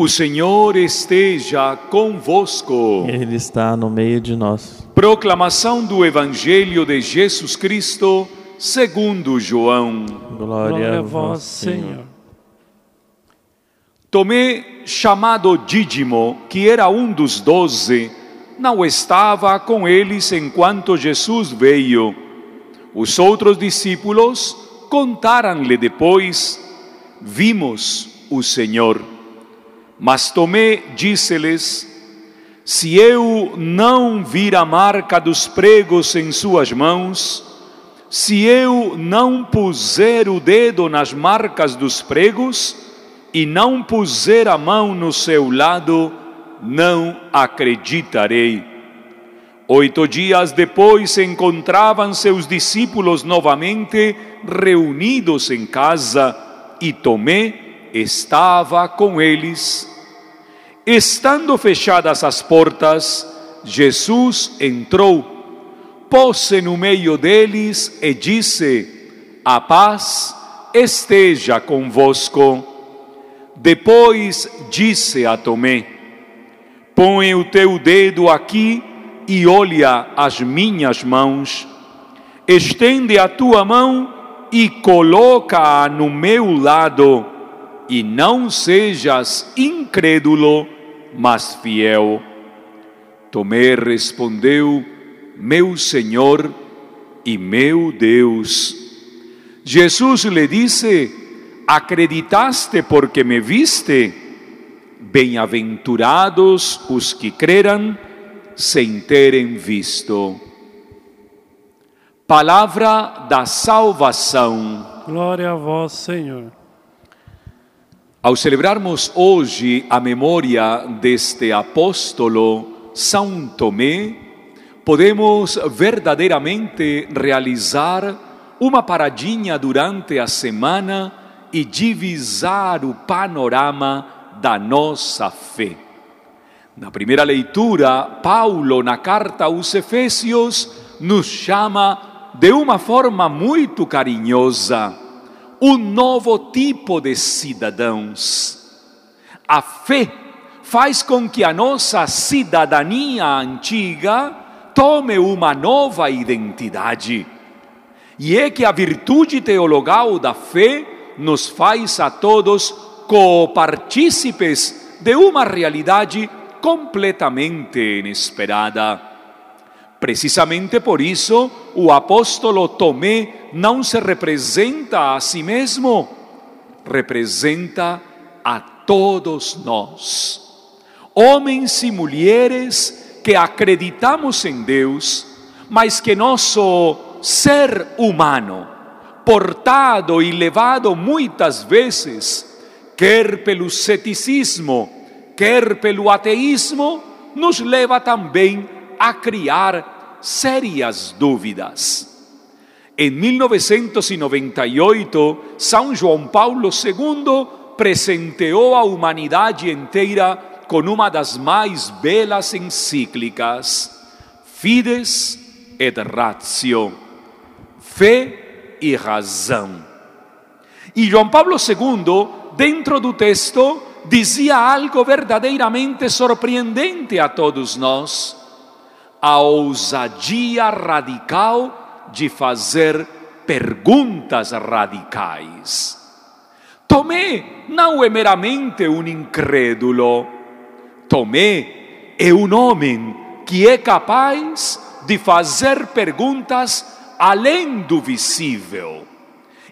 O Senhor esteja convosco. Ele está no meio de nós. Proclamação do Evangelho de Jesus Cristo, segundo João. Glória, a vós, Senhor. Tomé, chamado Dídimo, que era um dos doze, não estava com eles enquanto Jesus veio. Os outros discípulos contaram-lhe depois: Vimos o Senhor. Mas Tomé disse-lhes: Se eu não vir a marca dos pregos em suas mãos, se eu não puser o dedo nas marcas dos pregos e não puser a mão no seu lado, não acreditarei. Oito dias depois encontravam seus discípulos novamente reunidos em casa e Tomé estava com eles. Estando fechadas as portas, Jesus entrou, pôs-se no meio deles e disse: A paz esteja convosco. Depois disse a Tomé: Põe o teu dedo aqui e olha as minhas mãos. Estende a tua mão e coloca-a no meu lado, e não sejas incrédulo, mas fiel. Tomé respondeu: Meu Senhor e meu Deus. Jesus lhe disse: Acreditaste porque me viste? Bem-aventurados os que creram sem terem visto. Palavra da salvação. Glória a vós, Senhor. Ao celebrarmos hoje a memória deste apóstolo São Tomé, podemos verdadeiramente realizar uma paradinha durante a semana e divisar o panorama da nossa fé. Na primeira leitura, Paulo, na carta aos Efésios, nos chama de uma forma muito carinhosa um novo tipo de cidadãos. A fé faz com que a nossa cidadania antiga tome uma nova identidade. E é que a virtude teologal da fé nos faz a todos copartícipes de uma realidade completamente inesperada. Precisamente por isso, o apóstolo Tomé não se representa a si mesmo, representa a todos nós. Homens e mulheres que acreditamos em Deus, mas que nosso ser humano, portado e levado muitas vezes, quer pelo ceticismo, quer pelo ateísmo, nos leva também a criar sérias dúvidas. Em 1998, São João Paulo II presenteou a humanidade inteira com uma das mais belas encíclicas, Fides et Ratio, Fé e Razão. E João Paulo II, dentro do texto, dizia algo verdadeiramente surpreendente a todos nós a ousadia radical de fazer perguntas radicais. Tomé não é meramente um incrédulo. Tomé é um homem que é capaz de fazer perguntas além do visível.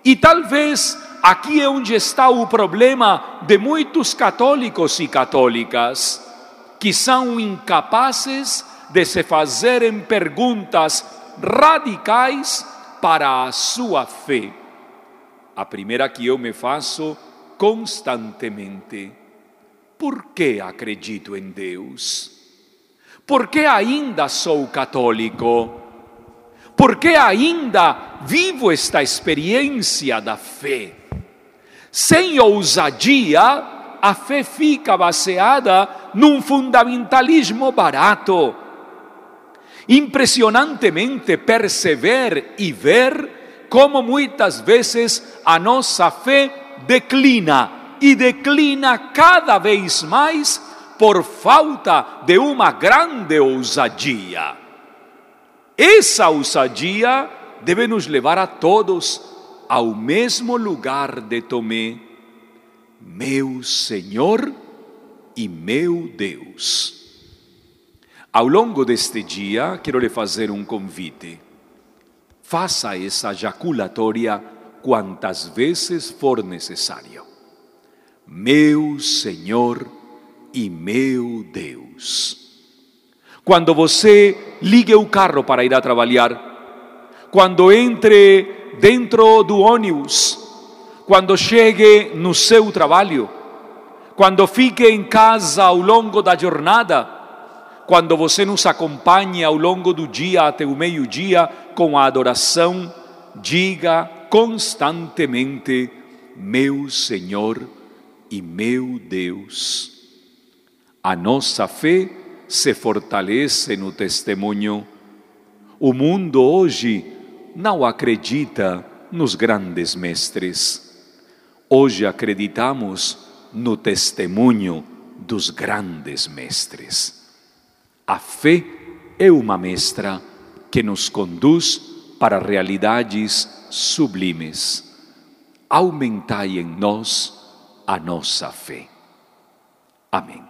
E talvez aqui é onde está o problema de muitos católicos e católicas, que são incapazes de se fazerem perguntas radicais para a sua fé. A primeira que eu me faço constantemente: por que acredito em Deus? Por que ainda sou católico? Por que ainda vivo esta experiência da fé? Sem ousadia, a fé fica baseada num fundamentalismo barato impressionantemente perceber e ver como muitas vezes a nossa fé declina e declina cada vez mais por falta de uma grande ousadia. Essa ousadia deve nos levar a todos ao mesmo lugar de Tomé, meu Senhor e meu Deus. Ao longo deste dia, quero lhe fazer um convite. Faça essa jaculatória quantas vezes for necessário. Meu Senhor e meu Deus. Quando você ligue o carro para ir a trabalhar, quando entre dentro do ônibus, quando chegue no seu trabalho, quando fique em casa ao longo da jornada, quando você nos acompanhe ao longo do dia até o meio-dia com a adoração, diga constantemente: Meu Senhor e meu Deus. A nossa fé se fortalece no testemunho. O mundo hoje não acredita nos grandes mestres. Hoje acreditamos no testemunho dos grandes mestres. A fé é uma mestra que nos conduz para realidades sublimes. Aumentai em nós a nossa fé. Amém.